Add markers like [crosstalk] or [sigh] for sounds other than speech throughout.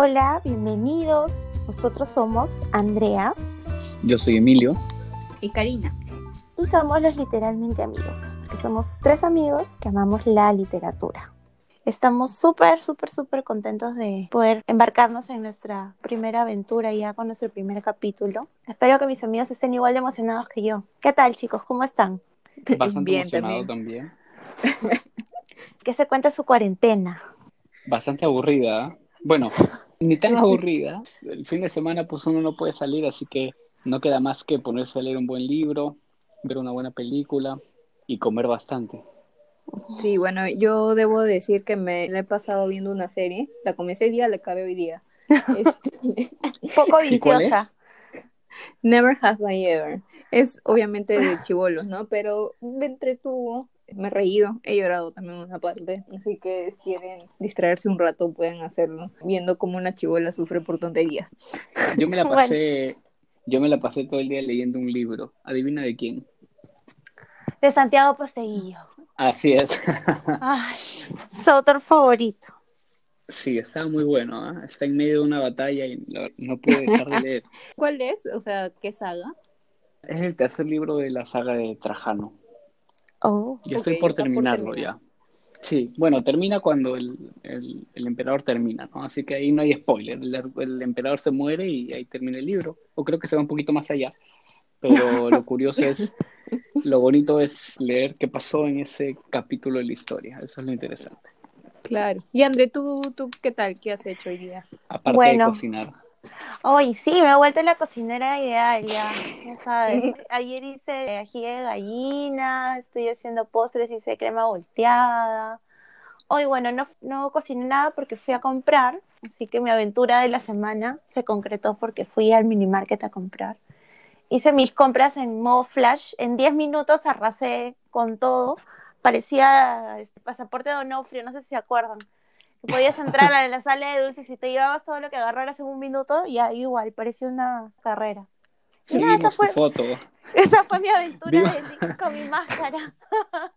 Hola, bienvenidos. Nosotros somos Andrea Yo soy Emilio. Y Karina. y somos los literalmente amigos, porque somos tres amigos que amamos la literatura. Estamos súper, súper, súper contentos de poder embarcarnos en nuestra primera aventura ya con nuestro primer capítulo. Espero que mis amigos estén igual de emocionados que yo. ¿Qué tal, chicos? ¿Cómo están? Bastante Bien, emocionado también. [laughs] ¿Qué se cuenta su cuarentena? Bastante aburrida. Bueno, ni tan [laughs] aburrida. El fin de semana pues uno no puede salir, así que no queda más que ponerse a leer un buen libro, ver una buena película y comer bastante. Sí, bueno, yo debo decir que me la he pasado viendo una serie. La comencé hoy día, la acabé hoy día. [laughs] Este, poco viciosa. Never Have I Ever. Es obviamente de chivolos, ¿no? Pero me entretuvo, me he reído, he llorado también una parte. Así que si quieren distraerse un rato, pueden hacerlo, viendo cómo una chivola sufre por tonterías. Yo me la [laughs] Bueno. pasé, yo me la pasé todo el día leyendo un libro. ¿Adivina de quién? De Santiago Posteguillo. Así es. Ay, su autor favorito. Sí, está muy bueno. ¿ah? Está en medio de una batalla y no pude dejar de leer. [laughs] ¿Cuál es? O sea, ¿qué saga? Es el tercer libro de la saga de Trajano. Oh, Ya estoy por terminarlo terminar. ya. Sí, bueno, termina cuando el, el- el emperador termina, ¿no? Así que ahí no hay spoiler. El, el emperador se muere y ahí termina el libro. O creo que se va un poquito más allá. Pero [laughs] lo curioso es, lo bonito es leer qué pasó en ese capítulo de la historia. Eso es lo interesante. Claro. Y André, ¿tú, tú qué tal? ¿Qué has hecho hoy día? Aparte Bueno. de cocinar. Hoy sí, me he vuelto la cocinera ideal ya, ya sabes. [laughs] Ayer hice ají de gallina, estoy haciendo postres, hice crema volteada. Hoy, bueno, no, no cociné nada porque fui a comprar, así que mi aventura de la semana se concretó porque fui al mini market a comprar. Hice mis compras en modo flash, en 10 minutos arrasé con todo. Parecía este pasaporte de Onofrio, no sé si se acuerdan. Que podías entrar a la sala de dulces y te llevabas todo lo que agarraras en un minuto y ahí igual, parecía una carrera. Y Sí, nada, esa vimos tu fue, foto. esa fue mi aventura de- con mi máscara, [laughs]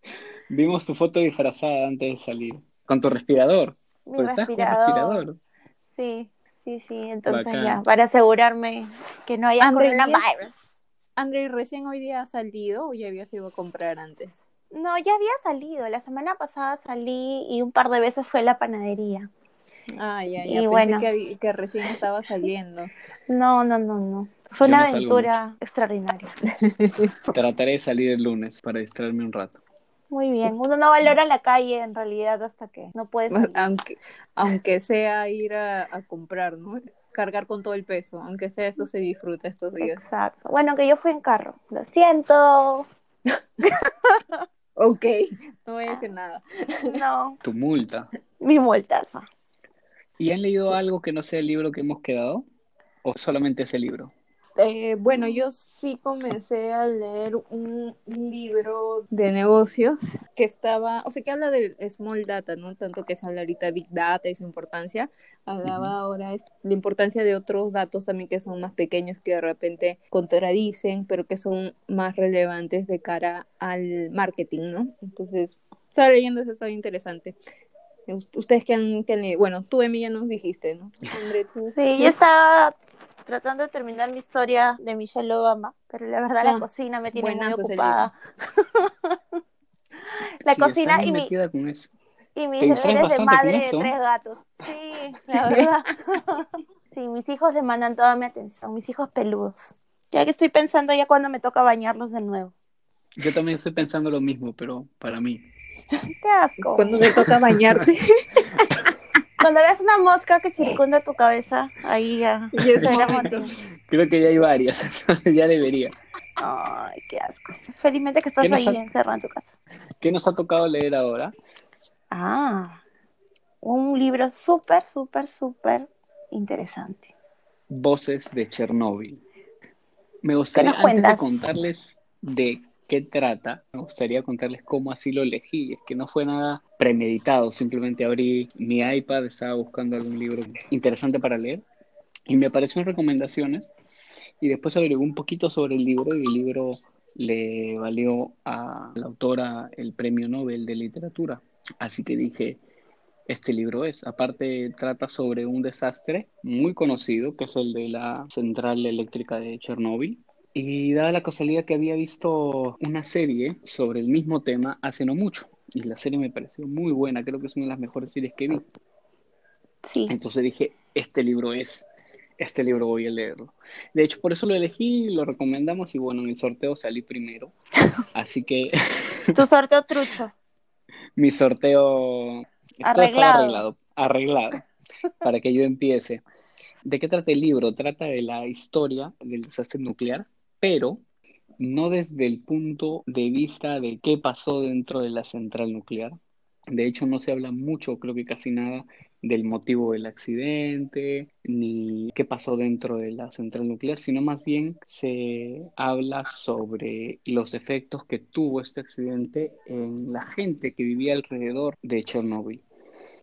Vimos tu foto disfrazada antes de salir. Con tu respirador. mi Pues estás con respirador. respirador. Sí, sí, sí. Entonces Bacán. ya, para asegurarme que no haya André, coronavirus. André, ¿recién hoy día has salido o ya habías ido a comprar antes? No, ya había salido. La semana pasada salí y un par de veces fue a la panadería. Ah, ya, Y ya. Pensé bueno. que, recién estaba [laughs] saliendo. No, no, no, no. Fue Yo una no salgo aventura extraordinaria. [laughs] Trataré de salir el lunes para distraerme un rato. Muy bien. Uno no valora la calle en realidad hasta que no puede salir. aunque, aunque sea ir a, a comprar, ¿no? Cargar con todo el peso, aunque sea eso se disfruta estos días. Exacto. Bueno, que yo fui en carro. Lo siento. [laughs] Ok, [laughs] no voy a decir nada. No. [laughs] Tu multa. Mi multaza. ¿Y han leído algo que no sea el libro que hemos quedado? ¿O solamente ese libro? Eh, bueno, yo sí comencé a leer un, un libro de negocios que estaba, o sea, que habla del small data, ¿no? Tanto que se habla ahorita Big Data y su importancia. Hablaba ahora es la importancia de otros datos también que son más pequeños, que de repente contradicen, pero que son más relevantes de cara al marketing, ¿no? Entonces, estaba leyendo eso, estaba interesante. Ust- Ustedes que han, que han leído- bueno, tú, Emi, ya nos dijiste, ¿no? André, tú. Sí, yo estaba tratando de terminar mi historia de Michelle Obama, pero la verdad la Ah, cocina me tiene muy ocupada. [laughs] la Sí, cocina y, mi, con eso. y mis deberes de madre de tres gatos. Sí, la [laughs] verdad. Sí, mis hijos demandan toda mi atención, mis hijos peludos. Ya que estoy pensando ya cuando me toca bañarlos de nuevo. Yo también estoy pensando lo mismo, pero para mí. [laughs] Qué asco. Cuando te toca bañarte. Cuando ves una mosca que circunda tu cabeza, ahí ya Y es. Creo que ya hay varias, [laughs] entonces ya debería. Ay, qué asco. Felizmente que estás ¿Qué nos ahí ha- encerrado en tu casa. ¿Qué nos ha tocado leer ahora? Ah, un libro súper, súper, súper interesante. Voces de Chernóbil. Me gustaría, antes de contarles de qué trata, me gustaría contarles cómo así lo elegí. Es que no fue nada premeditado, simplemente abrí mi iPad, estaba buscando algún libro interesante para leer y me aparecieron recomendaciones y después averigué un poquito sobre el libro y el libro le valió a la autora el premio Nobel de literatura. Así que dije, este libro es. Aparte, trata sobre un desastre muy conocido, que es el de la central eléctrica de Chernóbil. Y dada la casualidad que había visto una serie sobre el mismo tema hace no mucho, y la serie me pareció muy buena, creo que es una de las mejores series que vi. Sí. Entonces dije, este libro es, este libro voy a leerlo. De hecho, por eso lo elegí, lo recomendamos y bueno, en el sorteo salí primero. [laughs] Así que Tu sorteo trucho. mi sorteo está Arreglado. arreglado, arreglado, para que yo empiece. ¿De qué trata el libro? Trata de la historia del desastre nuclear, pero no desde el punto de vista de qué pasó dentro de la central nuclear. De hecho, no se habla mucho, creo que casi nada, del motivo del accidente, ni qué pasó dentro de la central nuclear, sino más bien se habla sobre los efectos que tuvo este accidente en la gente que vivía alrededor de Chernóbil.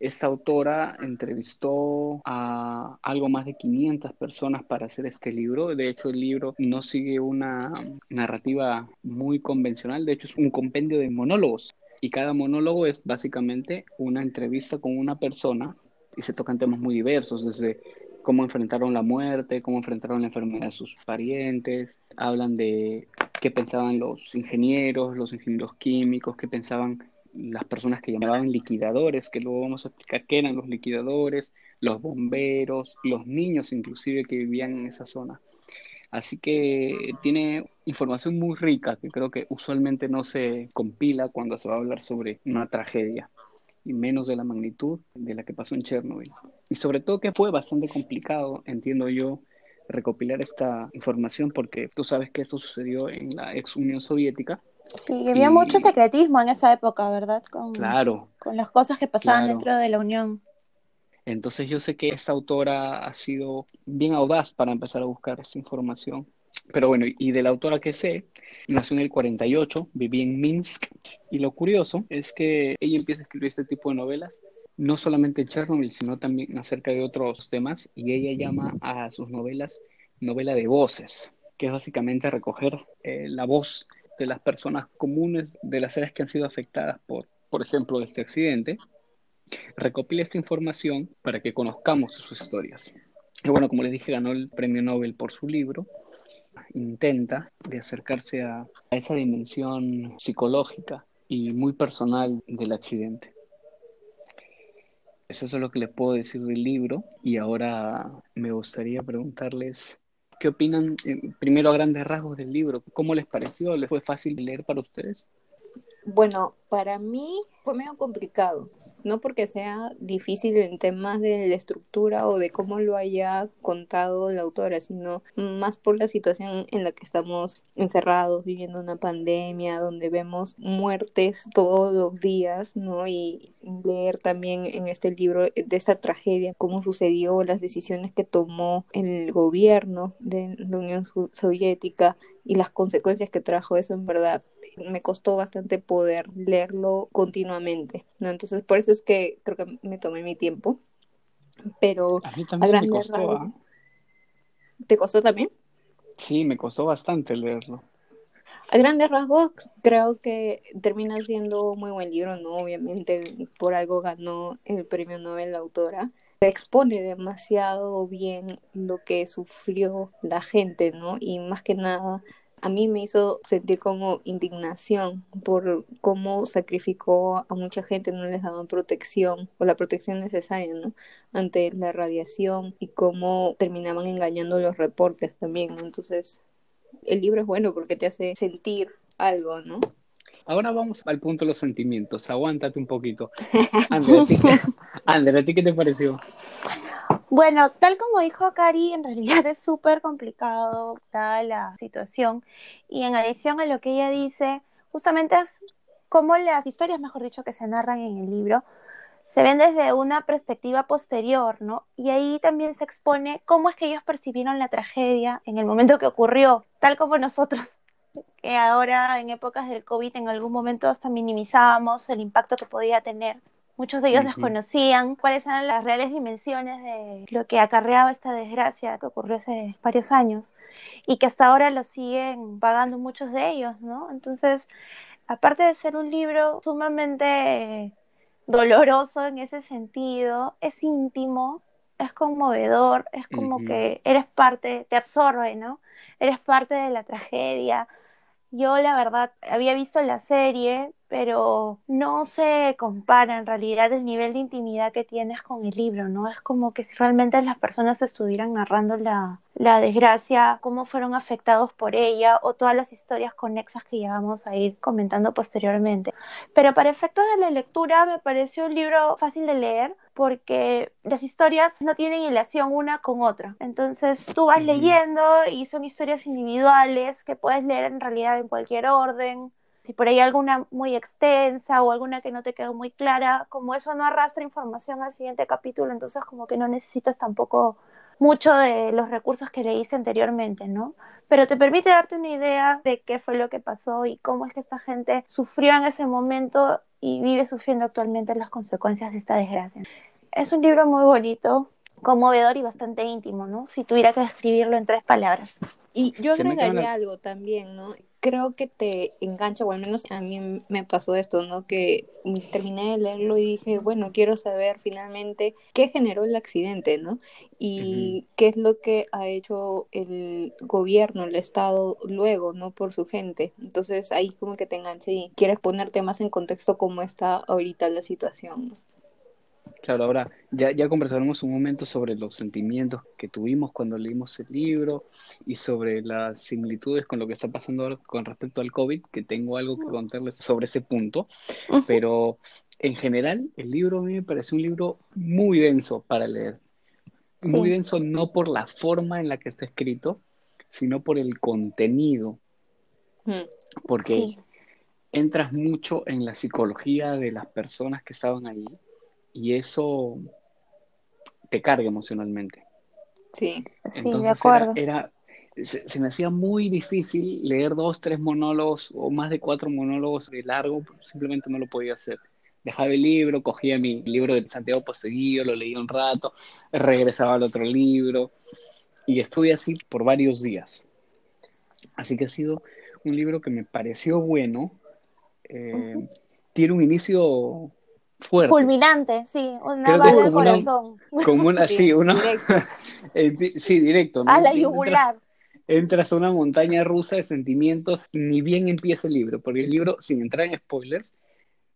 Esta autora entrevistó a algo más de 500 personas para hacer este libro. De hecho, el libro no sigue una narrativa muy convencional. De hecho, es un compendio de monólogos. Y cada monólogo es básicamente una entrevista con una persona y se tocan temas muy diversos, desde cómo enfrentaron la muerte, cómo enfrentaron la enfermedad de sus parientes. Hablan de qué pensaban los ingenieros, los ingenieros químicos, qué pensaban las personas que llamaban liquidadores, que luego vamos a explicar qué eran los liquidadores, los bomberos, los niños inclusive que vivían en esa zona. Así que tiene información muy rica que creo que usualmente no se compila cuando se va a hablar sobre una tragedia y menos de la magnitud de la que pasó en Chernobyl. Y sobre todo que fue bastante complicado, entiendo yo, recopilar esta información porque tú sabes que esto sucedió en la ex Unión Soviética. Sí, había Y- mucho secretismo en esa época, ¿verdad? Con, Claro, con las cosas que pasaban Claro. dentro de la Unión. Entonces yo sé que esta autora ha sido bien audaz para empezar a buscar esta información. Pero bueno, y de la autora que sé, nació en el 48, vivía en Minsk, y lo curioso es que ella empieza a escribir este tipo de novelas, no solamente en Chernobyl, sino también acerca de otros temas, y ella llama a sus novelas novela de voces, que es básicamente recoger eh, la voz de las personas comunes de las áreas que han sido afectadas por, por ejemplo, este accidente, recopila esta información para que conozcamos sus historias. Y bueno, como les dije, ganó el premio Nobel por su libro. Intenta de acercarse a, a esa dimensión psicológica y muy personal del accidente. Eso es lo que les puedo decir del libro y ahora me gustaría preguntarles qué opinan eh, primero a grandes rasgos del libro. ¿Cómo les pareció? ¿Les fue fácil leer para ustedes? Bueno, para mí fue medio complicado, no porque sea difícil en temas de la estructura o de cómo lo haya contado la autora, sino más por la situación en la que estamos encerrados, viviendo una pandemia, donde vemos muertes todos los días, ¿no? Y leer también en este libro de esta tragedia, cómo sucedió, las decisiones que tomó el gobierno de la Unión Soviética y las consecuencias que trajo eso en verdad me costó bastante poder leerlo continuamente, ¿no? Entonces por eso es que creo que me tomé mi tiempo, pero A mí también me costó. ¿ah? ¿te costó también? Sí, me costó bastante leerlo. A grandes rasgos creo que termina siendo muy buen libro, ¿no? Obviamente por algo ganó el premio Nobel la autora. Expone demasiado bien lo que sufrió la gente, ¿no? Y más que nada a mí me hizo sentir como indignación por cómo sacrificó a mucha gente, no les daban protección o la protección necesaria, ¿no? Ante la radiación y cómo terminaban engañando los reportes también, ¿no? Entonces, el libro es bueno porque te hace sentir algo, ¿no? Ahora vamos al punto de los sentimientos. Aguántate un poquito. [laughs] Ander, ¿a ti qué, Ander, ¿a ti qué te pareció? Bueno, tal como dijo Cari, en realidad es súper complicado la situación. Y en adición a lo que ella dice, justamente es como las historias, mejor dicho, que se narran en el libro, se ven desde una perspectiva posterior, ¿no? Y ahí también se expone cómo es que ellos percibieron la tragedia en el momento que ocurrió, tal como nosotros, [laughs] que ahora en épocas del COVID en algún momento hasta minimizábamos el impacto que podía tener. Muchos de ellos desconocían cuáles eran las reales dimensiones de lo que acarreaba esta desgracia que ocurrió hace varios años y que hasta ahora lo siguen pagando muchos de ellos, ¿no? Entonces, aparte de ser un libro sumamente doloroso en ese sentido, es íntimo, es conmovedor, es como que eres parte, te absorbe, ¿no? Eres parte de la tragedia. Yo la verdad había visto la serie, pero no se compara en realidad el nivel de intimidad que tienes con el libro, ¿no? Es como que si realmente las personas estuvieran narrando la, la desgracia, cómo fueron afectados por ella o todas las historias conexas que ya vamos a ir comentando posteriormente. Pero para efectos de la lectura me pareció un libro fácil de leer porque las historias no tienen relación una con otra. Entonces tú vas leyendo y son historias individuales que puedes leer en realidad en cualquier orden. Si por ahí alguna muy extensa o alguna que no te quedó muy clara, como eso no arrastra información al siguiente capítulo, entonces como que no necesitas tampoco mucho de los recursos que leíste anteriormente, ¿no? Pero te permite darte una idea de qué fue lo que pasó y cómo es que esta gente sufrió en ese momento y vive sufriendo actualmente las consecuencias de esta desgracia. Es un libro muy bonito, conmovedor y bastante íntimo, ¿no? Si tuviera que describirlo en tres palabras. Y yo agregaría una- algo también, ¿no? Creo que te engancha, o al menos a mí me pasó esto, ¿no? Que terminé de leerlo y dije, bueno, quiero saber finalmente qué generó el accidente, ¿no? Y qué es lo que ha hecho el gobierno, el Estado luego, ¿no? Por su gente. Entonces ahí como que te engancha y quieres ponerte más en contexto cómo está ahorita la situación, ¿no? Claro, ahora ya, ya conversaremos un momento sobre los sentimientos que tuvimos cuando leímos el libro y sobre las similitudes con lo que está pasando ahora con respecto al COVID, que tengo algo que contarles sobre ese punto, pero en general el libro a mí me parece un libro muy denso para leer. Muy denso no por la forma en la que está escrito, sino por el contenido, Mm, porque Sí, entras mucho en la psicología de las personas que estaban ahí y eso te carga emocionalmente. Sí. sí, Entonces de era, acuerdo. era- se, se me hacía muy difícil leer dos, tres monólogos o más de cuatro monólogos de largo, simplemente no lo podía hacer. Dejaba el libro, cogía mi libro de Santiago Poseguillo, lo leía un rato, regresaba al otro libro y estuve así por varios días. Así que ha sido un libro que me pareció bueno. eh, Tiene un inicio fuerte, Fulminante, sí, una bala una- corazón. como una, sí, una, Directo. [laughs] eh, sí, directo, ¿no? A la yugular. entras a una montaña rusa de sentimientos, ni bien empieza el libro, porque el libro, sin entrar en spoilers,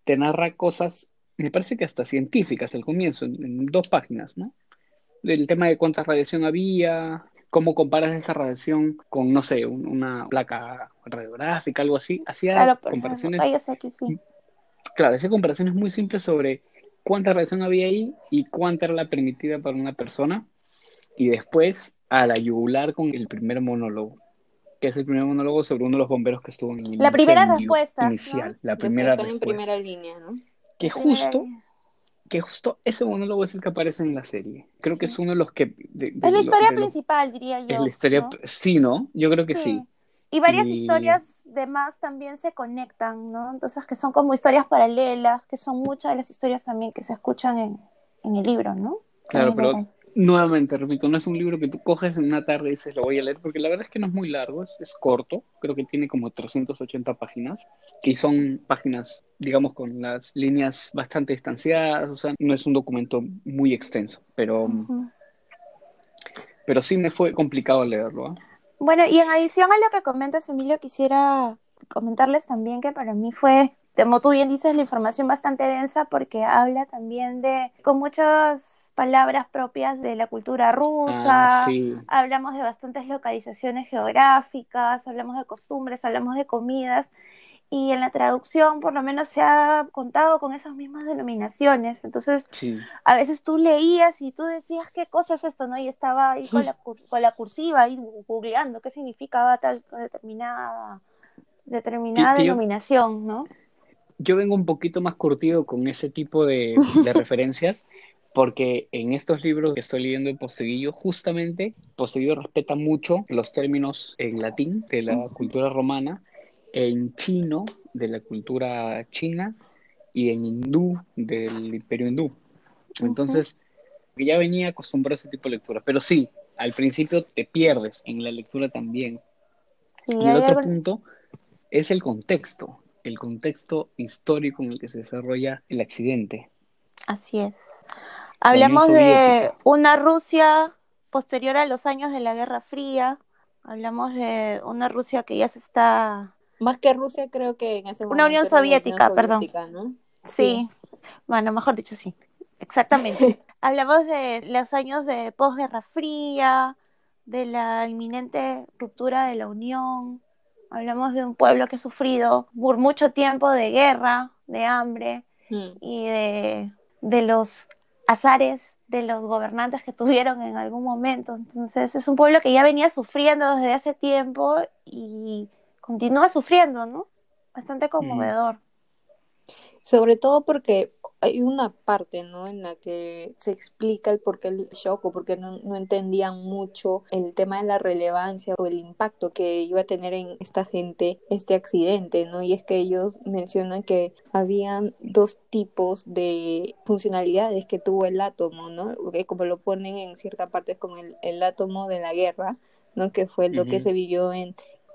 te narra cosas, me parece que hasta científicas al comienzo, en, en dos páginas, ¿no? El tema de cuánta radiación había, cómo comparas esa radiación con, no sé, un- una placa radiográfica, algo así. Hacía Claro, comparaciones, X, sí. Claro, hacía comparaciones muy simples sobre cuánta radiación había ahí y cuánta era la permitida para una persona. Y después a la yugular con el primer monólogo, que es el primer monólogo sobre uno de los bomberos que estuvo en el La primera respuesta, inicial, la Los que primera están en respuesta. primera línea, ¿no? Que La justo, línea. que justo ese monólogo es el que aparece en la serie. Creo que Sí. es uno de los que... de- de Es la lo- historia de principal, diría yo. es la historia, ¿no? sí, ¿no? Yo creo que sí. Y varias Y- historias de más también se conectan, ¿no? Entonces, que son como historias paralelas, que son muchas de las historias también que se escuchan en, en el libro, ¿no? Claro, pero nuevamente, repito, no es un libro que tú coges en una tarde y dices, lo voy a leer, porque la verdad es que no es muy largo, es, es corto, creo que tiene como 380 páginas, y son páginas, digamos, con las líneas bastante distanciadas, o sea, no es un documento muy extenso, pero, pero sí me fue complicado leerlo, ¿ah? Bueno, y en adición a lo que comentas, Emilio, quisiera comentarles también que para mí fue, como tú bien dices, la información bastante densa porque habla también de, con muchas palabras propias de la cultura rusa, Ah, sí, hablamos de bastantes localizaciones geográficas, hablamos de costumbres, hablamos de comidas, y en la traducción por lo menos se ha contado con esas mismas denominaciones. Entonces, sí. a veces tú leías y tú decías, ¿qué cosa es esto? ¿no? Y estaba ahí con la, con la cursiva, ahí googleando qué significaba tal determinada, determinada yo- denominación, ¿no? Yo vengo un poquito más curtido con ese tipo de, [laughs] de referencias, porque en estos libros que estoy leyendo de Poseguillo, justamente Poseguillo respeta mucho los términos en latín de la cultura romana, en chino de la cultura china y en hindú del imperio hindú. Entonces, ya venía acostumbrado a ese tipo de lectura, pero sí, al principio te pierdes en la lectura también. Sí, Y el otro algo- punto es el contexto, el contexto histórico en el que se desarrolla el accidente. Así es. Hablamos de una Rusia posterior a los años de la Guerra Fría. Hablamos de una Rusia que ya se está... Más que Rusia, creo que en ese Una momento Unión era la Soviética, perdón. ¿no? Sí. Bueno, mejor dicho, sí. Exactamente. [laughs] Hablamos de los años de posguerra fría, de la inminente ruptura de la Unión. Hablamos de un pueblo que ha sufrido por mucho tiempo de guerra, de hambre Mm. y de, de los azares de los gobernantes que tuvieron en algún momento. Entonces es un pueblo que ya venía sufriendo desde hace tiempo y continúa sufriendo, ¿no? Bastante conmovedor. Sobre todo porque hay una parte, ¿no? En la que se explica el por qué el shock o porque no, no entendían mucho el tema de la relevancia o el impacto que iba a tener en esta gente este accidente, ¿no? Y es que ellos mencionan que habían dos tipos de funcionalidades que tuvo el átomo, ¿no? Como lo ponen en cierta parte es como el, el átomo de la guerra, ¿no? Que fue lo que se vivió en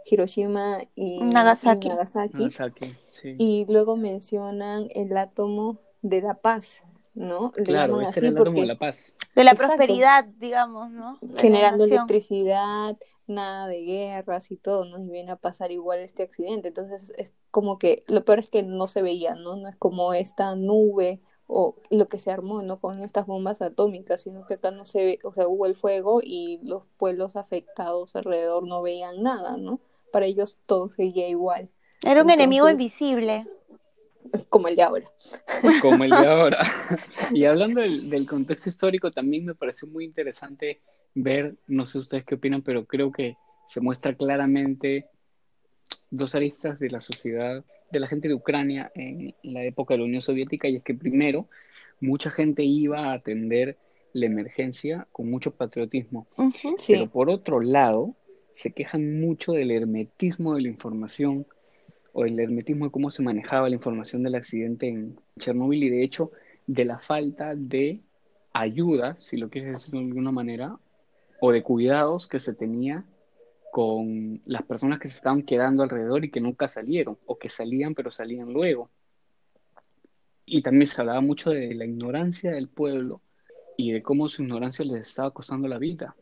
Hiroshima y Nagasaki. y Nagasaki. Nagasaki, sí. Y luego mencionan el átomo de la paz, ¿no? Le claro, este así era el átomo de la paz. De la Exacto. prosperidad, digamos, ¿no? De generando electricidad, nada de guerras y todo, ¿no? Y viene a pasar igual este accidente. Entonces es como que lo peor es que no se veía, ¿no? No es como esta nube o lo que se armó, ¿no? Con estas bombas atómicas, sino que acá no se ve, o sea, hubo el fuego y los pueblos afectados alrededor no veían nada, ¿no? Para ellos todo seguía igual, Era un enemigo invisible. como el de ahora. [laughs] como el de ahora. [laughs] Y hablando del, del contexto histórico, también me pareció muy interesante ver, no sé ustedes qué opinan, pero creo que se muestra claramente dos aristas de la sociedad de la gente de Ucrania en la época de la Unión Soviética, y es que primero, mucha gente iba a atender la emergencia con mucho patriotismo, pero por otro lado, se quejan mucho del hermetismo de la información o el hermetismo de cómo se manejaba la información del accidente en Chernóbil y de hecho de la falta de ayuda, si lo quieres decir de alguna manera, o de cuidados que se tenía con las personas que se estaban quedando alrededor y que nunca salieron, o que salían pero salían luego. Y también se hablaba mucho de la ignorancia del pueblo y de cómo su ignorancia les estaba costando la vida.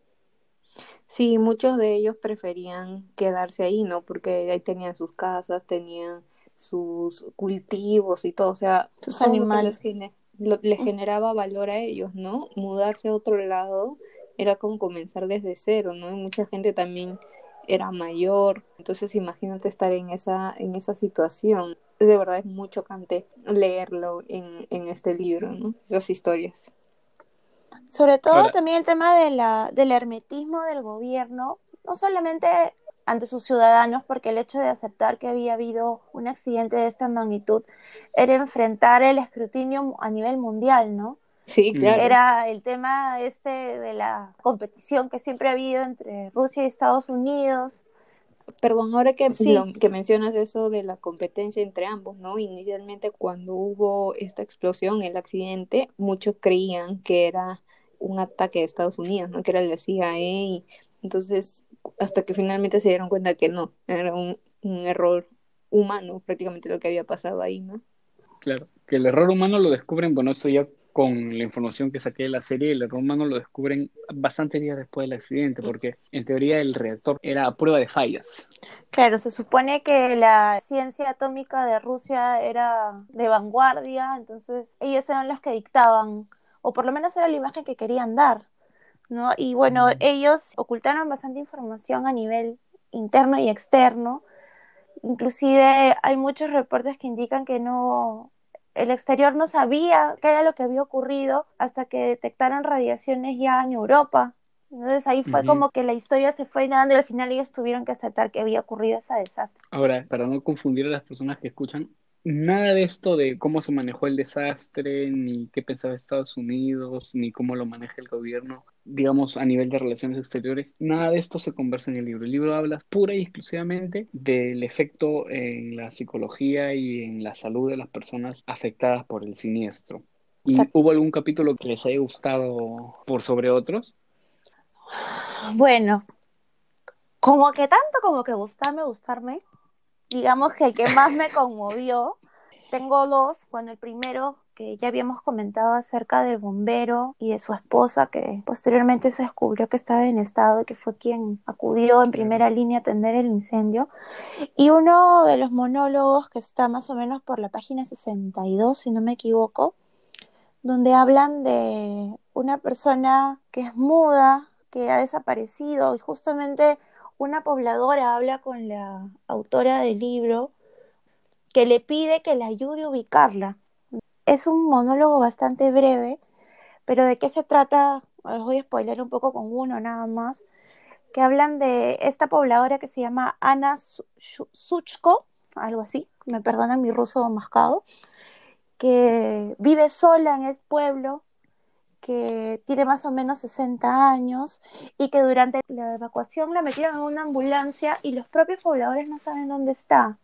Sí, muchos de ellos preferían quedarse ahí, ¿no? Porque ahí tenían sus casas, tenían sus cultivos y todo, o sea, Sus que animales. les, gene- lo- les generaba valor a ellos, ¿no? Mudarse a otro lado era como comenzar desde cero, ¿no? Y mucha gente también era mayor, entonces imagínate estar en esa, en esa situación. De verdad es muy chocante leerlo en, en este libro, ¿no? Esas historias. Sobre todo también el tema de la, del hermetismo del gobierno, no solamente ante sus ciudadanos, porque el hecho de aceptar que había habido un accidente de esta magnitud era enfrentar el escrutinio a nivel mundial, ¿no? Sí, Mm. claro. Era el tema este de la competición que siempre ha habido entre Rusia y Estados Unidos. Perdón, ahora que, Sí. lo- que mencionas eso de la competencia entre ambos, ¿no? Inicialmente cuando hubo esta explosión, el accidente, muchos creían que era un ataque de Estados Unidos, ¿no? Que era la CIA y entonces hasta que finalmente se dieron cuenta que no, era un, un error humano prácticamente lo que había pasado ahí, ¿no? Claro, que el error humano lo descubren, bueno, eso ya con la información que saqué de la serie, el error humano lo descubren bastantes días después del accidente, porque en teoría el reactor era a prueba de fallas. Claro, se supone que la ciencia atómica de Rusia era de vanguardia, entonces ellos eran los que dictaban, o por lo menos era la imagen que querían dar, ¿no? Y bueno, ellos ocultaron bastante información a nivel interno y externo. Inclusive hay muchos reportes que indican que no, el exterior no sabía qué era lo que había ocurrido hasta que detectaron radiaciones ya en Europa. Entonces ahí fue Ujú. como que la historia se fue dando y al final ellos tuvieron que aceptar que había ocurrido ese desastre. Ahora, para no confundir a las personas que escuchan, nada de esto de cómo se manejó el desastre, ni qué pensaba Estados Unidos, ni cómo lo maneja el gobierno, digamos, a nivel de relaciones exteriores, nada de esto se conversa en el libro. El libro habla pura y exclusivamente del efecto en la psicología y en la salud de las personas afectadas por el siniestro. ¿Y hubo algún capítulo que les haya gustado por sobre otros? Bueno, como que tanto como que gustarme, gustarme, digamos que el que más me conmovió, tengo dos, bueno, el primero que ya habíamos comentado acerca del bombero y de su esposa, que posteriormente se descubrió que estaba en estado y que fue quien acudió en primera línea a atender el incendio. Y uno de los monólogos que está más o menos por la página 62, si no me equivoco, donde hablan de una persona que es muda, que ha desaparecido y justamente una pobladora habla con la autora del libro que le pide que le ayude a ubicarla. Es un monólogo bastante breve, pero ¿de qué se trata? Os voy a spoiler un poco con uno nada más, que hablan de esta pobladora que se llama Ana Suchko, algo así, me perdonan mi ruso mascado, que vive sola en el pueblo, que tiene más o menos 60 años y que durante la evacuación la metieron en una ambulancia y los propios pobladores no saben dónde está.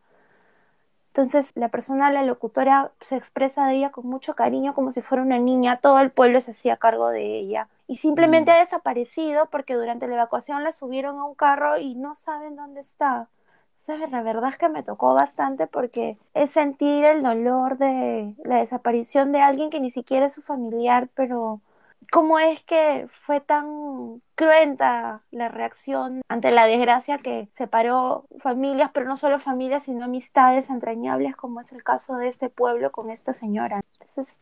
Entonces la persona, la locutora, se expresa de ella con mucho cariño, como si fuera una niña. Todo el pueblo se hacía cargo de ella. Y simplemente mm. ha desaparecido porque durante la evacuación la subieron a un carro y no saben dónde está. Entonces la verdad es que me tocó bastante porque es sentir el dolor de la desaparición de alguien que ni siquiera es su familiar, pero cómo es que fue tan cruenta la reacción ante la desgracia que separó familias, pero no solo familias, sino amistades entrañables, como es el caso de este pueblo con esta señora. Entonces,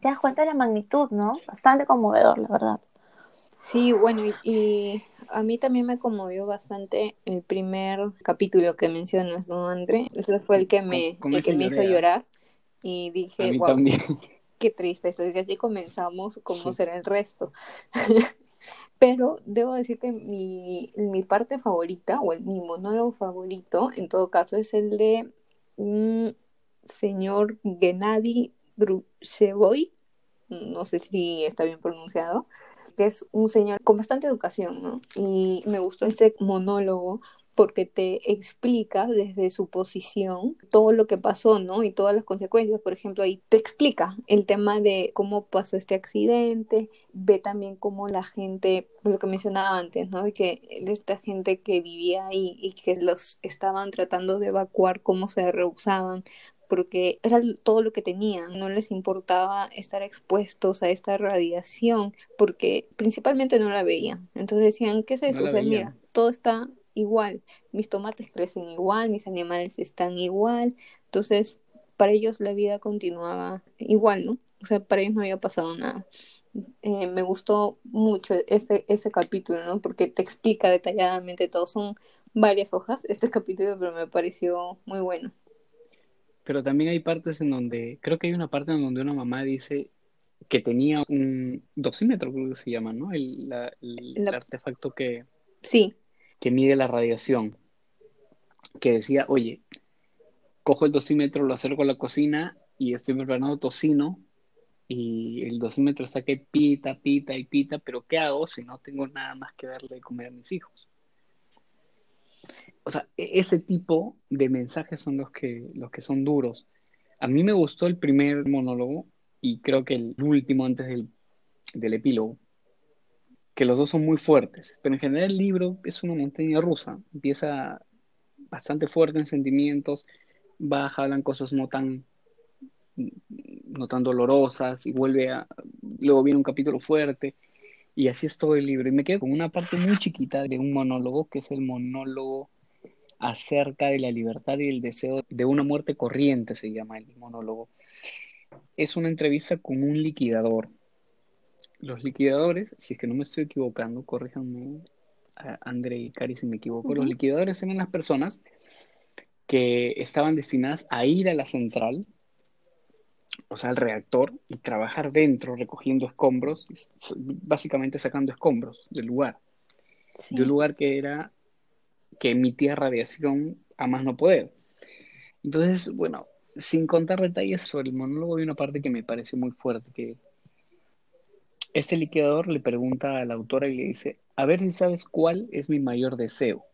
te das cuenta de la magnitud, ¿no? Bastante conmovedor, la verdad. Sí, bueno, y, a mí también me conmovió bastante el primer capítulo que mencionas, ¿no, André? Ese fue el que me, el que me hizo llorar y dije, wow, [laughs] qué triste. Y así comenzamos, ¿cómo será el resto? [laughs] Pero debo decir que mi, mi parte favorita, o el, mi monólogo favorito, en todo caso, es el de un señor Gennady Drushevoy, no sé si está bien pronunciado, que es un señor con bastante educación, ¿no? Y me gustó este monólogo porque te explica desde su posición todo lo que pasó, ¿no? Y todas las consecuencias. Por ejemplo, ahí te explica el tema de cómo pasó este accidente, ve también cómo la gente, lo que mencionaba antes, ¿no? De que esta gente que vivía ahí y que los estaban tratando de evacuar, cómo se rehusaban, porque era todo lo que tenían, no les importaba estar expuestos a esta radiación, porque principalmente no la veían. Entonces decían, ¿qué es eso? o sea, mira, todo está igual, mis tomates crecen igual, mis animales están igual, entonces para ellos la vida continuaba igual, ¿no? O sea, para ellos no había pasado nada. Eh, me gustó mucho ese, ese capítulo, ¿no? Porque te explica detalladamente todo. Son varias hojas este [laughs] capítulo, pero me pareció muy bueno. Pero también hay partes en donde, creo que hay una parte en donde una mamá dice que tenía un dosímetro, creo que se llama, ¿no? El, el artefacto que... Sí, que mide la radiación, que decía, oye, cojo el dosímetro, lo acerco a la cocina y estoy preparando tocino y el dosímetro está que pita, pita y pita, pero ¿qué hago si no tengo nada más que darle de comer a mis hijos? O sea, e-, ese tipo de mensajes son los que, los que son duros. A mí me gustó el primer monólogo y creo que el último antes del, del epílogo, que los dos son muy fuertes, pero en general el libro es una montaña rusa, empieza bastante fuerte en sentimientos, baja, hablan cosas no tan no tan dolorosas y vuelve a luego viene un capítulo fuerte y así es todo el libro. Y me quedo con una parte muy chiquita de un monólogo que es el monólogo acerca de la libertad y el deseo de una muerte corriente se llama el monólogo. Es una entrevista con un liquidador los liquidadores, si es que no me estoy equivocando, corríjanme, André y Cari si me equivoco, los liquidadores eran las personas que estaban destinadas a ir a la central, o sea, al reactor, y trabajar dentro recogiendo escombros, básicamente sacando escombros del lugar. De un lugar que era, que emitía radiación a más no poder. Entonces, bueno, sin contar detalles sobre el monólogo, hay una parte que me pareció muy fuerte, que este liquidador le pregunta a la autora y le dice, a ver si sabes cuál es mi mayor deseo.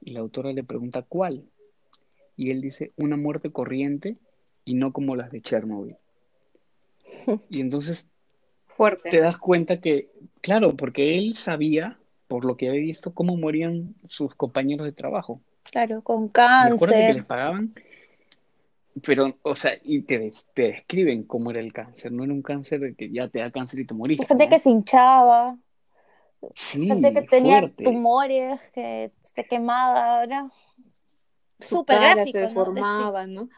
Y la autora le pregunta, ¿cuál? Y él dice, una muerte corriente y no como las de Chernobyl. [laughs] Y entonces Fuerte. te das cuenta que, claro, porque él sabía, por lo que había visto, cómo morían sus compañeros de trabajo. Claro, con cáncer. Recuerda que les pagaban pero, o sea, y te, te describen cómo era el cáncer. No era un cáncer de que ya te da cáncer y te moriste, Gente ¿no? que se hinchaba, Sí, gente que tenía fuerte. tumores, que se quemaba, era súper gráfico, se ¿no? deformaba, ¿no?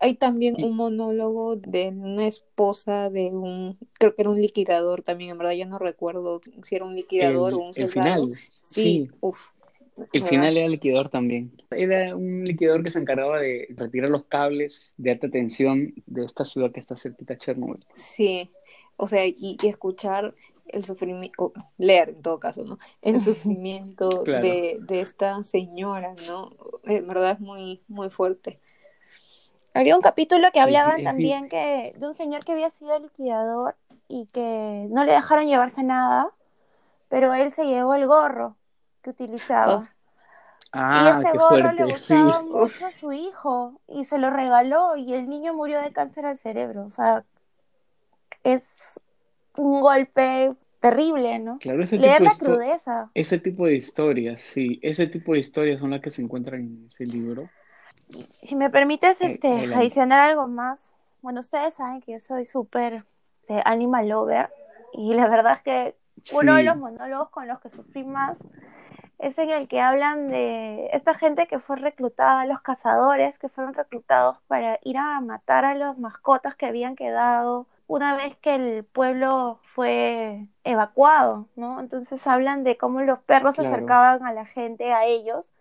Hay también un monólogo de una esposa de un, creo que era un liquidador también, en verdad ya no recuerdo si era un liquidador El, o un el soldado. final, Sí, sí. uff. El final era liquidador también. Era un liquidador que se encargaba de retirar los cables de alta tensión de esta ciudad que está cerquita de Chernobyl. Sí, o sea, y, y escuchar el sufrimiento, leer en todo caso, ¿no? El sufrimiento [laughs] Claro. de, de esta señora, ¿no? En verdad es muy, muy fuerte. Había un capítulo que Sí, hablaban es también que de un señor que había sido liquidador y que no le dejaron llevarse nada, pero él se llevó el gorro que utilizaba. y Ah, este qué gorro le sí. gustaba [laughs] mucho a su hijo y se lo regaló y el niño murió de cáncer al cerebro. O sea, es un golpe terrible, ¿no? Claro, ese Leer tipo de la crudeza. ese tipo de historias, sí, ese tipo de historias son las que se encuentran en ese libro. Si me permites Eh, este, adelante. adicionar algo más, bueno, ustedes saben que yo soy súper este, animal lover y la verdad es que uno de los monólogos con los que sufrí más es en el que hablan de esta gente que fue reclutada, los cazadores que fueron reclutados para ir a matar a las mascotas que habían quedado una vez que el pueblo fue evacuado, ¿no? Entonces hablan de cómo los perros se acercaban a la gente, a ellos,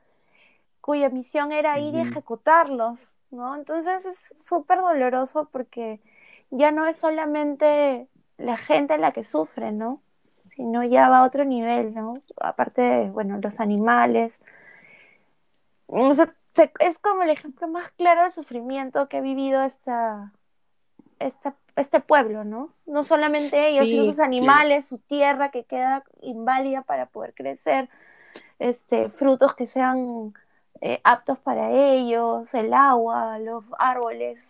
cuya misión era ir y ejecutarlos, ¿no? Entonces es súper doloroso porque ya no es solamente la gente la que sufre, ¿no? Sino ya va a otro nivel, ¿no? Aparte de, bueno, los animales. O sea, se- es como el ejemplo más claro de sufrimiento que ha vivido esta, esta, este pueblo, ¿no? No solamente ellos, Sí, sino sus claro. animales, su tierra que queda inválida para poder crecer, este, frutos que sean eh, aptos para ellos, el agua, los árboles.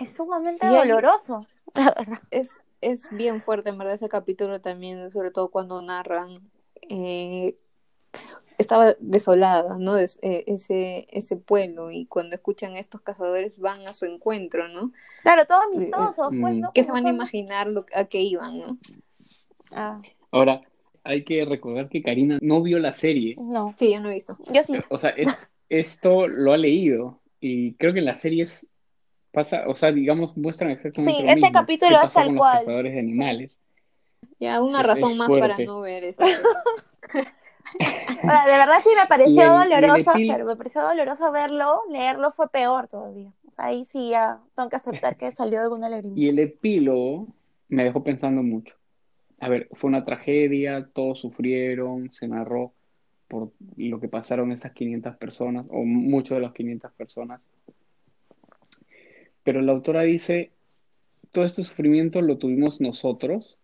Es sumamente Y hay- doloroso, la verdad. Es, es bien fuerte, en verdad, ese capítulo también, sobre todo cuando narran. eh, estaba desolada, ¿no? Es- eh, ese, ese pueblo, y cuando escuchan a estos cazadores van a su encuentro, ¿no? Claro, todos Sí, amistosos, pues, mm. ¿no? ¿Qué se van a imaginar lo, a qué iban, ¿no? Ah, Ahora, hay que recordar que Karina no vio la serie. no, Sí, yo no he visto. yo sí. O sea, es- esto lo ha leído y creo que en las series pasa, o sea, digamos, muestran exactamente Sí, lo ese mismo. capítulo ¿Qué es tal cual. los cazadores de animales? Ya, una Es- razón es más para no ver. [laughs] Ahora, de verdad sí me pareció el- doloroso, epil- pero me pareció doloroso verlo, leerlo fue peor todavía. O sea, ahí sí ya tengo que aceptar que salió de una lágrima. Y el epílogo me dejó pensando mucho. A ver, fue una tragedia, todos sufrieron, se narró por lo que pasaron estas 500 personas, o muchas de las 500 personas. Pero la autora dice, todo este sufrimiento lo tuvimos nosotros,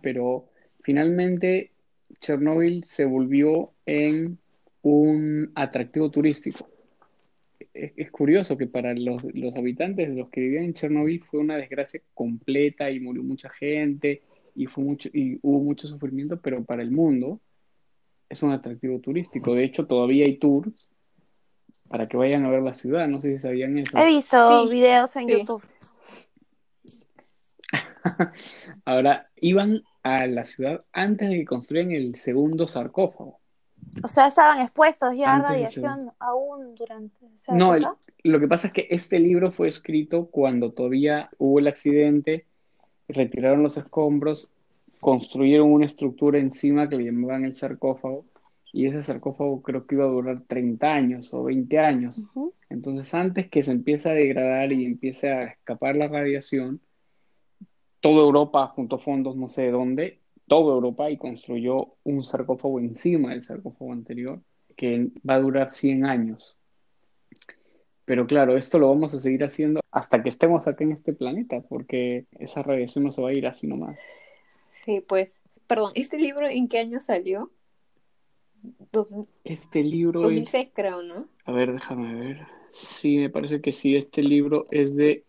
pero finalmente Chernóbil se volvió en un atractivo turístico. Es, curioso que para los, los habitantes los que vivían en Chernóbil fue una desgracia completa y murió mucha gente mucho, y hubo mucho sufrimiento, pero para el mundo es un atractivo turístico. De hecho, todavía hay tours para que vayan a ver la ciudad. No sé si sabían eso. He visto Sí, videos en sí. YouTube. [laughs] Ahora, iban a la ciudad antes de que construyan el segundo sarcófago. O sea, estaban expuestos ya a radiación aún durante esa No, el- lo que pasa es que este libro fue escrito cuando todavía hubo el accidente, retiraron los escombros, construyeron una estructura encima que le llamaban el sarcófago, y ese sarcófago creo que iba a durar 30 años o 20 años. Entonces, antes que se empiece a degradar y empiece a escapar la radiación, toda Europa juntó fondos, no sé de dónde, toda Europa y construyó un sarcófago encima del sarcófago anterior, que va a durar 100 años. Pero claro, esto lo vamos a seguir haciendo hasta que estemos acá en este planeta, porque esa radiación no se va a ir así nomás. Sí, pues. Perdón, ¿este libro en qué año salió? Dos- Este libro es... 2006 creo, ¿no? A ver, déjame ver. Sí, me parece que sí. Este libro es de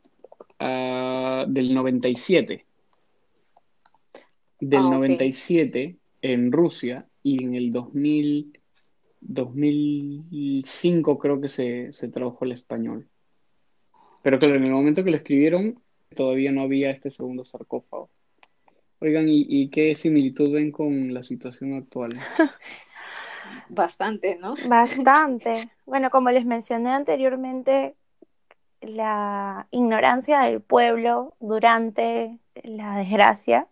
ah, del 97. Del Ah, ok. 97 en Rusia y en el 2000, 2005 creo que se, se tradujo al español. Pero claro, en el momento que lo escribieron, todavía no había este segundo sarcófago. Oigan, ¿y, qué similitud ven con la situación actual? [laughs] Bastante, ¿no? Bastante. Bueno, como les mencioné anteriormente, la ignorancia del pueblo durante la desgracia,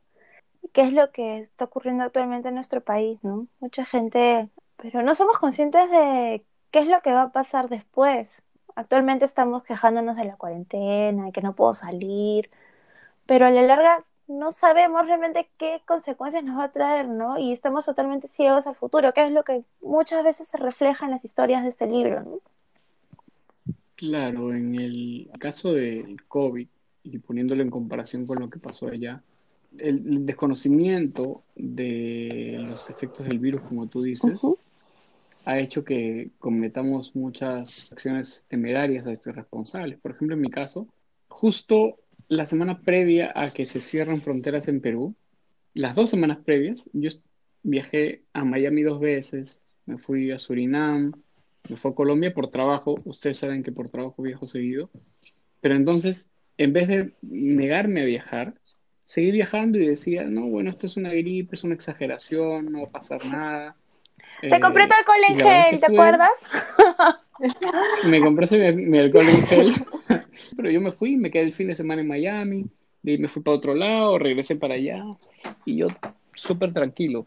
qué es lo que está ocurriendo actualmente en nuestro país, ¿no? Mucha gente, pero no somos conscientes de qué es lo que va a pasar después. Actualmente estamos quejándonos de la cuarentena, de que no puedo salir, pero a la larga no sabemos realmente qué consecuencias nos va a traer, ¿no? Y estamos totalmente ciegos al futuro, que es lo que muchas veces se refleja en las historias de este libro, ¿no? Claro, en el caso del COVID, y poniéndolo en comparación con lo que pasó allá, el desconocimiento de los efectos del virus, como tú dices, ha hecho que cometamos muchas acciones temerarias a estos responsables. Por ejemplo, en mi caso, justo la semana previa a que se cierran fronteras en Perú, las dos semanas previas, yo viajé a Miami dos veces, me fui a Surinam, me fui a Colombia por trabajo, ustedes saben que por trabajo viajo seguido, pero entonces, en vez de negarme a viajar, seguí viajando y decía, no, bueno, esto es una gripe, es una exageración, no va a pasar nada. Te compré tu eh, alcohol en gel, ¿te acuerdas? [laughs] me compré mi, alcohol en gel, pero yo me fui, me quedé el fin de semana en Miami, y me fui para otro lado, regresé para allá, y yo súper tranquilo,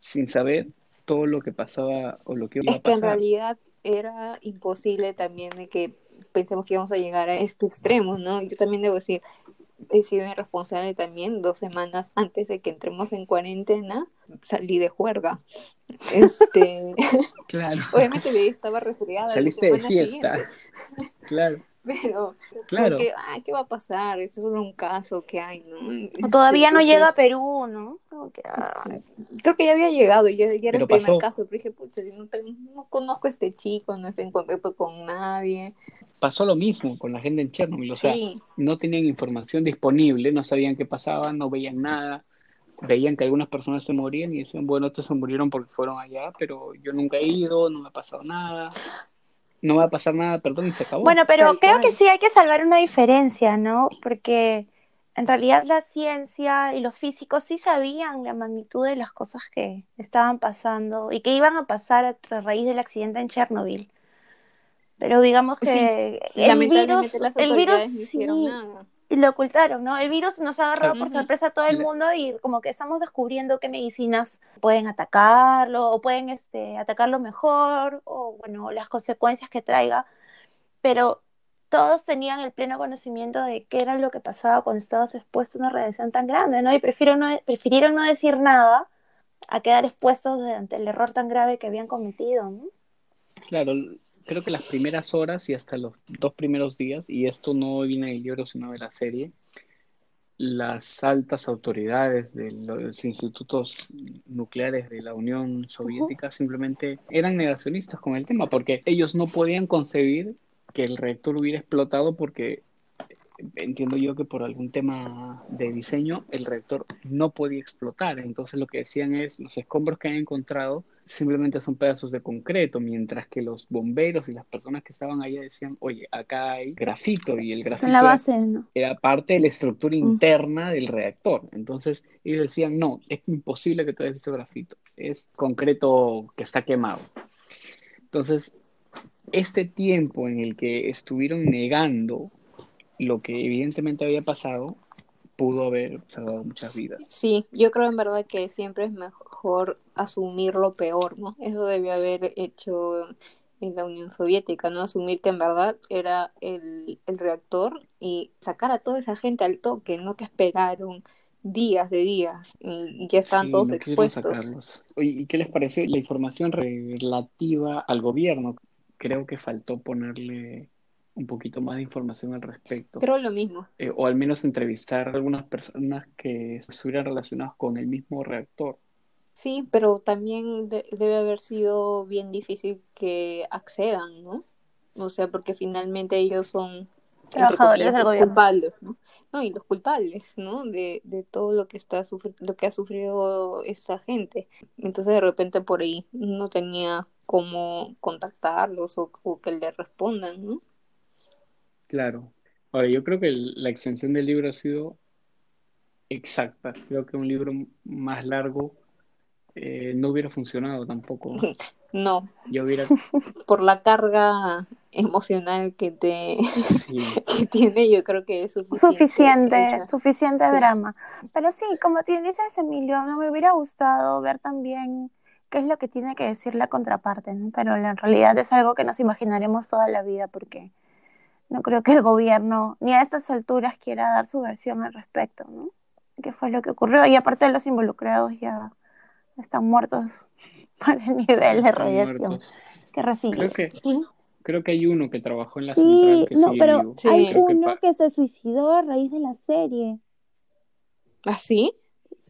sin saber todo lo que pasaba o lo que iba a pasar. Es que en realidad era imposible también de que pensemos que íbamos a llegar a este extremo, ¿no? Yo también debo decir, he sido irresponsable también dos semanas antes de que entremos en cuarentena, salí de juerga. Este, [laughs] claro. [laughs] Obviamente estaba resfriada. Saliste de fiesta. Claro. [laughs] Pero, claro. ah, ¿qué va a pasar? Eso es un caso que hay, ¿no? todavía no llega a Perú, ¿no? Creo que ya había llegado, ya, ya era el primer caso, pero dije, pucha, no, no, conozco a este chico, no estoy en contacto con nadie. Pasó lo mismo con la gente en Chernobyl, o sea, no tenían información disponible, no sabían qué pasaba, no veían nada veían que algunas personas se morían y decían, bueno, estos se murieron porque fueron allá, pero yo nunca he ido, no me ha pasado nada, no va a pasar nada, perdón, y se acabó. Bueno, pero creo que sí hay que salvar una diferencia, ¿no? Porque en realidad la ciencia y los físicos sí sabían la magnitud de las cosas que estaban pasando y que iban a pasar a raíz del accidente en Chernobyl. Pero digamos que el virus, el virus sí, nada y lo ocultaron, ¿no? El virus nos ha agarrado por sorpresa a todo el mundo y como que estamos descubriendo qué medicinas pueden atacarlo o pueden este, atacarlo mejor o, bueno, las consecuencias que traiga, pero todos tenían el pleno conocimiento de qué era lo que pasaba cuando estabas expuesto a una radiación tan grande, ¿no? Y prefirieron no, prefirieron no decir nada a quedar expuestos ante el error tan grave que habían cometido, ¿no? Claro, creo que las primeras horas y hasta los dos primeros días, y esto no viene del libro sino de la serie, las altas autoridades de los institutos nucleares de la Unión Soviética simplemente eran negacionistas con el tema, porque ellos no podían concebir que el reactor hubiera explotado porque entiendo yo que por algún tema de diseño el reactor no podía explotar. Entonces lo que decían es los escombros que han encontrado simplemente son pedazos de concreto, mientras que los bomberos y las personas que estaban allá decían, oye, acá hay grafito y el grafito la base, ¿no? era parte de la estructura interna del reactor. Entonces ellos decían, no, es imposible que tú hayas visto grafito, es concreto que está quemado. Entonces, este tiempo en el que estuvieron negando lo que evidentemente había pasado, pudo haber salvado muchas vidas. Sí, yo creo en verdad que siempre es mejor asumir lo peor, ¿no? Eso debió haber hecho en la Unión Soviética, ¿no? Asumir que en verdad era el, reactor y sacar a toda esa gente al toque, no que esperaron días de días y ya estaban todos expuestos. ¿Y qué les pareció la información relativa al gobierno? Creo que faltó ponerle un poquito más de información al respecto. Creo lo mismo. Eh, o al menos entrevistar a algunas personas que estuvieran relacionadas con el mismo reactor. Sí, pero también debe haber sido bien difícil que accedan, ¿no? O sea, porque finalmente ellos son trabajadores del gobierno. culpables, ¿no? No, y los culpables, ¿no? De, de todo lo que está lo que ha sufrido esta gente. Entonces de repente por ahí no tenía cómo contactarlos o, o que le respondan, ¿no? Claro. Ahora, yo creo que el- la extensión del libro ha sido exacta. Creo que un libro más largo eh, no hubiera funcionado tampoco. [laughs] No, Yo hubiera, [laughs] por la carga emocional que te sí, [laughs] que tiene, yo creo que es suficiente. Suficiente, Esa- suficiente Sí. drama. Pero sí, como tú dices, Emilio, no me hubiera gustado ver también qué es lo que tiene que decir la contraparte, ¿no? Pero en realidad es algo que nos imaginaremos toda la vida porque no creo que el gobierno ni a estas alturas quiera dar su versión al respecto, ¿no? ¿Qué fue lo que ocurrió? Y aparte los involucrados ya están muertos [laughs] por el nivel de radiación que reciben. Creo que, creo que hay uno que trabajó en la Sí, central que no, sigue pero vivo. Sí. hay Creo que uno pa- que se suicidó a raíz de la serie. ¿Ah, sí?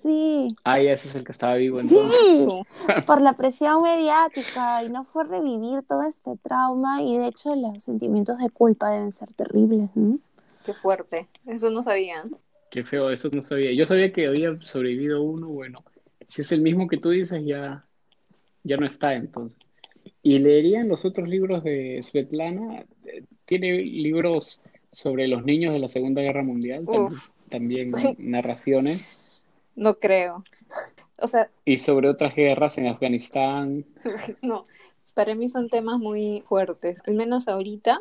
Sí, Ah, ya ese es el que estaba vivo entonces. sí, [laughs] por la presión mediática y no fue revivir todo este trauma y de hecho los sentimientos de culpa deben ser terribles, ¿no? Qué fuerte. Eso no sabían. Qué feo, eso no sabía. Yo sabía que había sobrevivido uno, bueno, si es el mismo que tú dices, ya, ya no está entonces. Y leerían los otros libros de Svetlana. Eh, Tiene libros sobre los niños de la Segunda Guerra Mundial, también narraciones, No creo. O sea, y sobre otras guerras en Afganistán. [laughs] no. Para mí son temas muy fuertes. Al menos ahorita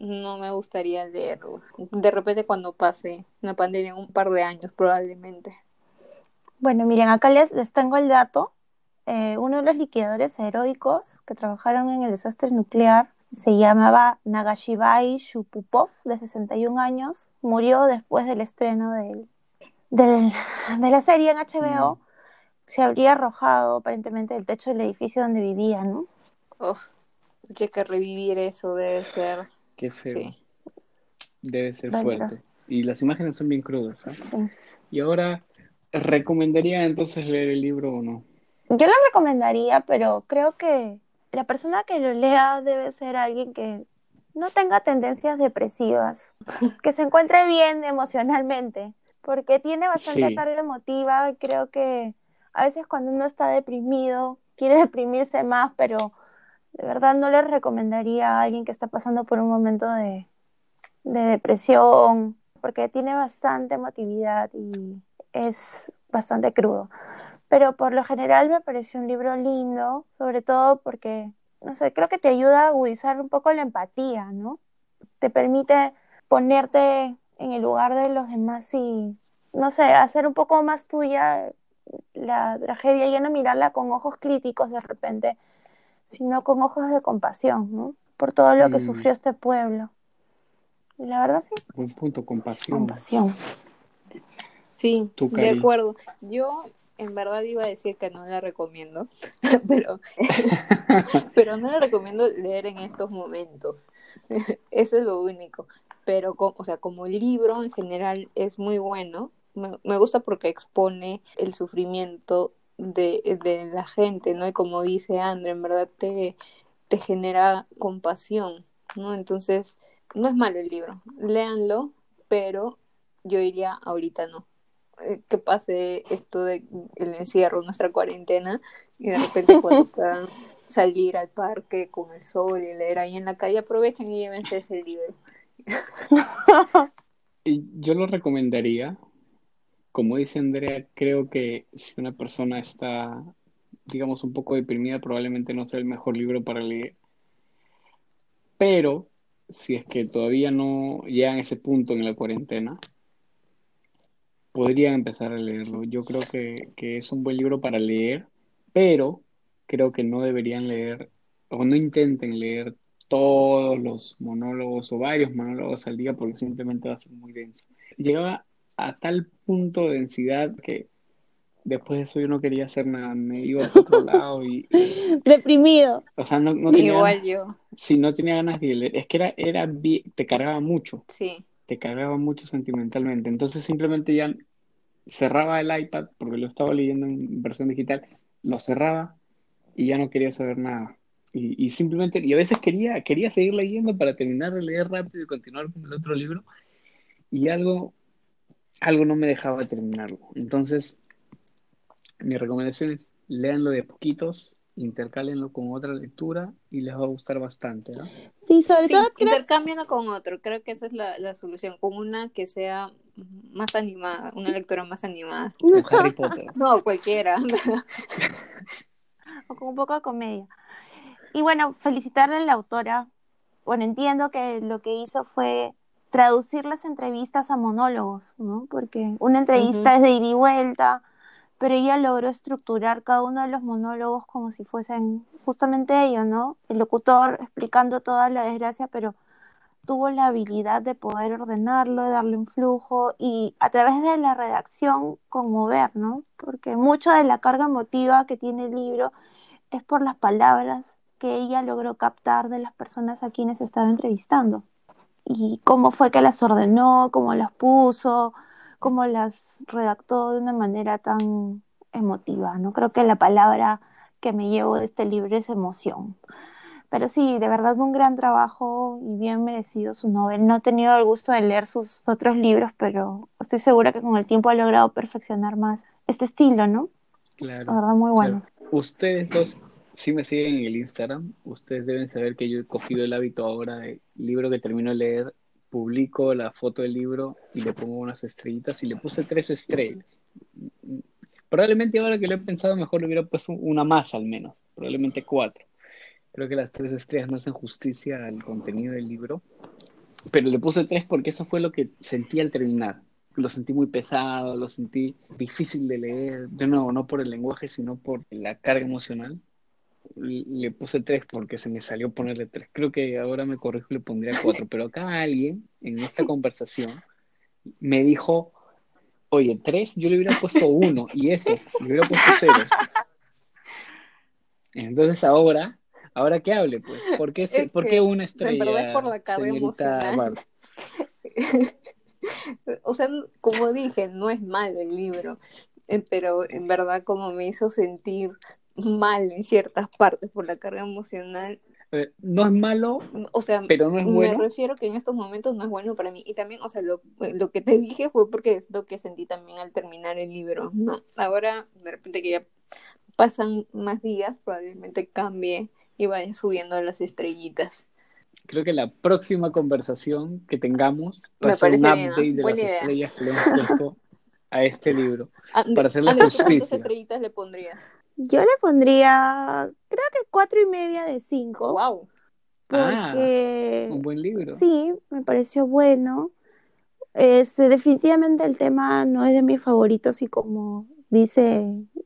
no me gustaría leerlo. De repente cuando pase una pandemia en un par de años probablemente. Bueno, miren, acá les, les tengo el dato. Eh, uno de los liquidadores heroicos que trabajaron en el desastre nuclear se llamaba Nagashibai Shupupov, de 61 años. Murió después del estreno del, del- de la serie en HBO. Se habría arrojado aparentemente del techo del edificio donde vivía, ¿no? Oh, hay que revivir eso debe ser. Qué feo. Sí. Debe ser fuerte. Y las imágenes son bien crudas, ¿ah? Sí. Y ahora, ¿recomendaría entonces leer el libro o no? Yo lo recomendaría, pero creo que la persona que lo lea debe ser alguien que no tenga tendencias depresivas, [laughs] que se encuentre bien emocionalmente, porque tiene bastante Sí. carga emotiva. Creo que a veces cuando uno está deprimido, quiere deprimirse más, pero de verdad no le recomendaría a alguien que está pasando por un momento de, de depresión, porque tiene bastante emotividad y es bastante crudo. Pero por lo general me pareció un libro lindo, sobre todo porque, no sé, creo que te ayuda a agudizar un poco la empatía, ¿no? Te permite ponerte en el lugar de los demás y, no sé, hacer un poco más tuya la tragedia y no mirarla con ojos críticos de repente, sino con ojos de compasión, ¿no? Por todo lo que Mm. sufrió este pueblo. Y la verdad sí, Buen punto, compasión. compasión. Sí, Tú, de acuerdo. Yo en verdad iba a decir que no la recomiendo, [laughs] pero, [laughs] pero no la recomiendo leer en estos momentos. [laughs] Eso es lo único. Pero, o sea, como libro en general es muy bueno. Me, me gusta porque expone el sufrimiento de, de la gente, ¿no? Y como dice André, en verdad te, te genera compasión, ¿no? Entonces, no es malo el libro. Léanlo, pero yo diría ahorita no eh, que pase esto de el encierro, nuestra cuarentena, y de repente [laughs] cuando puedan salir al parque con el sol y leer ahí en la calle, aprovechen y llévense ese libro. Yo lo recomendaría. Como dice Andrea, creo que si una persona está, digamos, un poco deprimida, probablemente no sea el mejor libro para leer. Pero si es que todavía no llegan a ese punto en la cuarentena, podrían empezar a leerlo. Yo creo que, que es un buen libro para leer, pero creo que no deberían leer o no intenten leer todos los monólogos o varios monólogos al día porque simplemente va a ser muy denso. Llegaba a tal punto de densidad que después de eso yo no quería hacer nada, me iba por otro [laughs] lado y, y- Deprimido. o sea, no, no tenía Igual ganas, yo, sí, no tenía ganas de leer, es que era, era, te cargaba mucho, sí. te cargaba mucho sentimentalmente, entonces simplemente ya cerraba el iPad porque lo estaba leyendo en versión digital, lo cerraba y ya no quería saber nada. Y, y simplemente, y a veces quería, quería seguir leyendo para terminar de leer rápido y continuar con el otro libro, y algo, algo no me dejaba terminarlo. Entonces, mi recomendación es, léanlo de a poquitos, intercálenlo con otra lectura y les va a gustar bastante, ¿no? Sí, sobre Sí, todo creo intercámbialo con otro. Creo que esa es la, la solución. Con una que sea más animada, una lectura más animada. Con Harry Potter. [laughs] No, cualquiera. [laughs] o con un poco de comedia. Y bueno, felicitarle a la autora. Bueno, entiendo que lo que hizo fue traducir las entrevistas a monólogos, ¿no? Porque una entrevista es de ida y vuelta, pero ella logró estructurar cada uno de los monólogos como si fuesen justamente ellos, ¿no? El locutor explicando toda la desgracia, pero tuvo la habilidad de poder ordenarlo, de darle un flujo y a través de la redacción conmover, ¿no? Porque mucho de la carga emotiva que tiene el libro es por las palabras que ella logró captar de las personas a quienes estaba entrevistando y cómo fue que las ordenó, cómo las puso, cómo las redactó de una manera tan emotiva, ¿no? Creo que la palabra que me llevo de este libro es emoción. Pero sí, de verdad un gran trabajo y bien merecido su novel. No he tenido el gusto de leer sus otros libros, pero estoy segura que con el tiempo ha logrado perfeccionar más este estilo, ¿no? Claro. La verdad, muy bueno. claro. Ustedes dos, si me siguen en el Instagram, ustedes deben saber que yo he cogido el hábito ahora de libro que termino de leer, publico la foto del libro y le pongo unas estrellitas y le puse tres estrellas. Probablemente ahora que lo he pensado, mejor le hubiera puesto una más al menos, probablemente cuatro. Creo que las tres estrellas no hacen justicia al contenido del libro, pero le puse tres porque eso fue lo que sentí al terminar. Lo sentí muy pesado, lo sentí difícil de leer, de nuevo, no por el lenguaje, sino por la carga emocional. Le puse tres porque se me salió ponerle tres. Creo que ahora me corrijo y le pondría cuatro, [laughs] pero acá alguien en esta conversación me dijo, oye, tres, yo le hubiera puesto uno y eso, le hubiera puesto cero. Entonces ahora Ahora que hable, pues. ¿Por qué, se, Es ¿por qué una en estrella, verdad es por la carga emocional. [laughs] O sea, como dije, no es malo el libro, eh, pero en verdad como me hizo sentir mal en ciertas partes por la carga emocional, A ver, no es malo, o sea, pero no es me bueno. refiero que en estos momentos no es bueno para mí. Y también, o sea, lo, lo que te dije fue porque es lo que sentí también al terminar el libro, ¿no? Ahora, de repente que ya pasan más días, probablemente cambie y vaya subiendo las estrellitas. Creo que la próxima conversación que tengamos va Me a ser un update de las idea. estrellas que le hemos puesto a este libro. [laughs] André- Para hacerle Andrés, ¿tú ¿cuántas justicia. estrellitas le pondrías? Yo le pondría, creo que cuatro y media de cinco, Wow. porque Un buen libro. sí, me pareció bueno. Este, definitivamente el tema no es de mis favoritos y como dice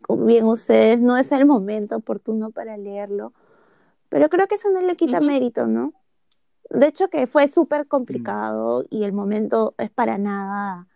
bien ustedes, no es el momento oportuno para leerlo, pero creo que eso no le quita mérito, ¿no? De hecho que fue súper complicado y el momento es para nada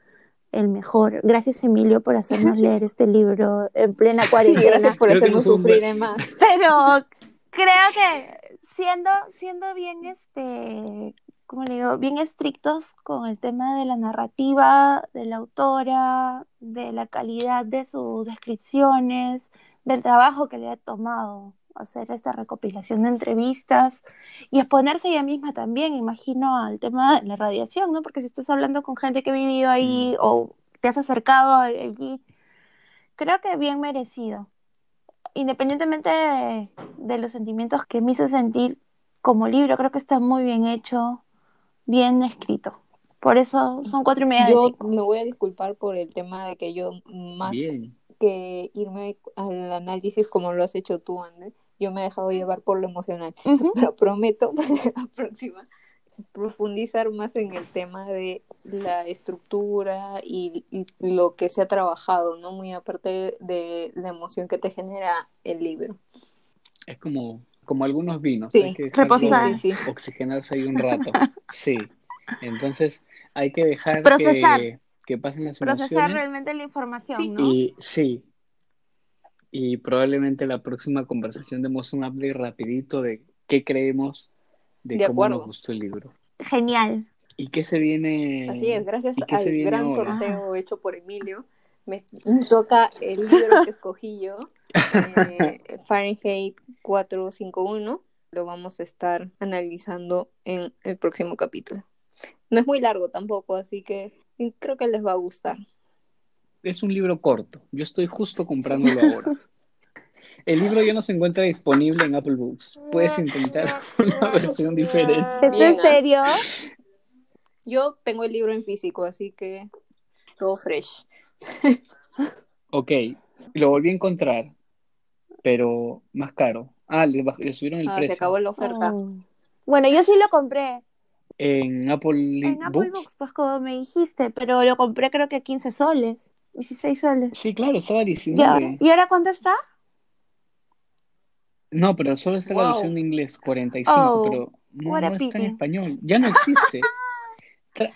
el mejor. Gracias Emilio por hacernos [laughs] leer este libro en plena Sí, cuarentena. gracias por Creo hacernos sufrir de más. [laughs] Pero creo que siendo, siendo bien este, ¿cómo le digo? Bien estrictos con el tema de la narrativa, de la autora, de la calidad de sus descripciones, del trabajo que le ha tomado hacer esta recopilación de entrevistas y exponerse ella misma también, imagino, al tema de la radiación, ¿no? Porque si estás hablando con gente que ha vivido ahí o te has acercado allí, creo que bien merecido independientemente de, de los sentimientos que me hizo sentir como libro, creo que está muy bien hecho, bien escrito. Por eso son cuatro y media de Yo cinco. me voy a disculpar por el tema de que yo más Bien. que irme al análisis como lo has hecho tú, Andrés, yo me he dejado llevar por lo emocional. [laughs] Pero prometo [laughs] para la próxima profundizar más en el tema de la estructura y, y lo que se ha trabajado, ¿no? Muy aparte de la emoción que te genera el libro. Es como, como algunos vinos. Sí, hay que dejarlo reposar. Sí, sí, sí. oxigenarse ahí un rato. [laughs] Sí. Entonces hay que dejar Procesar. que, que pasen las Procesar emociones. realmente la información, Sí. ¿no? Y sí. Y probablemente la próxima conversación demos un update rapidito de qué creemos de, De cómo acuerdo. nos gustó el libro. Genial. ¿Y qué se viene? Así es, gracias ¿Y qué se al gran ahora? sorteo hecho por Emilio, me, me toca el libro que escogí yo, eh, [laughs] Fahrenheit 451. Lo vamos a estar analizando en el próximo capítulo. No es muy largo tampoco, así que creo que les va a gustar. Es un libro corto. Yo estoy justo comprándolo ahora. El libro ya no se encuentra disponible en Apple Books. Puedes intentar [laughs] una versión diferente. ¿Es en ¿ah? serio? Yo tengo el libro en físico, así que todo fresh. Ok, lo volví a encontrar, pero más caro. Ah, le, subieron el Ah, se precio. acabó la oferta. Oh. Bueno, yo sí lo compré En Apple en Apple Books. Books, pues como me dijiste, pero lo compré creo que 15 soles, 16 soles. Sí, claro, estaba ¿Y 19. ahora, ¿y ahora cuánto está? No, pero solo está la Wow. versión de inglés, 45, Oh, pero no, está en español. Ya no existe. [laughs] Tra-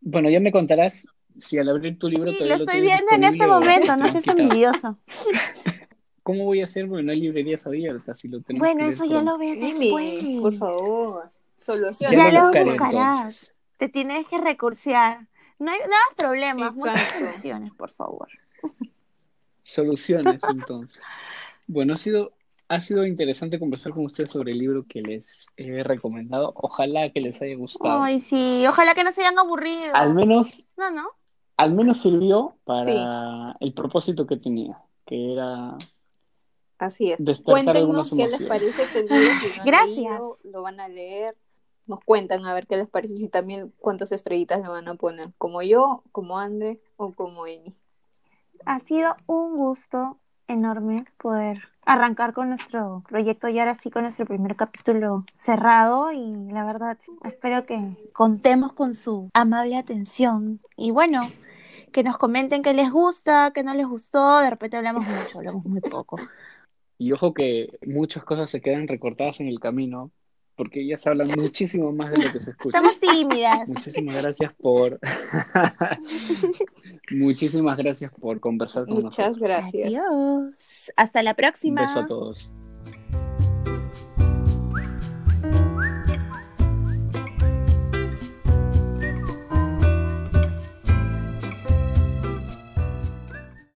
Bueno, ya me contarás si al abrir tu libro Sí, todavía lo estoy viendo en este momento, no han seas envidioso. [laughs] ¿Cómo voy a hacer? Porque no hay librerías abiertas y lo tenemos Bueno, que eso ya pronto. lo ves Dime, después. por favor. Solución. Ya Ya lo lo buscaré buscarás. entonces. Te tienes que recursear. No hay nada problemas, muchas soluciones, por favor. Soluciones, [laughs] entonces. Bueno, ha sido, ha sido interesante conversar con ustedes sobre el libro que les he recomendado. Ojalá que les haya gustado. Ay, sí, ojalá que no se hayan aburrido. Al menos, No, no. al menos sirvió para el propósito que tenía, que era Así es. Cuéntenos qué les parece este libro. Si no han Gracias. leído, lo van a leer. Nos cuentan a ver qué les parece y también cuántas estrellitas le van a poner. Como yo, como Andre o como Amy. Ha sido un gusto enorme poder arrancar con nuestro proyecto y ahora sí con nuestro primer capítulo cerrado y la verdad espero que contemos con su amable atención y bueno, que nos comenten qué les gusta, qué no les gustó, de repente hablamos mucho, hablamos muy poco. [laughs] Y ojo que muchas cosas se quedan recortadas en el camino, porque ya se habla muchísimo más de lo que se escucha. Estamos tímidas. Muchísimas gracias por [laughs] muchísimas gracias por conversar con Muchas nosotros. gracias. Adiós. Hasta la Un próxima. beso a todos.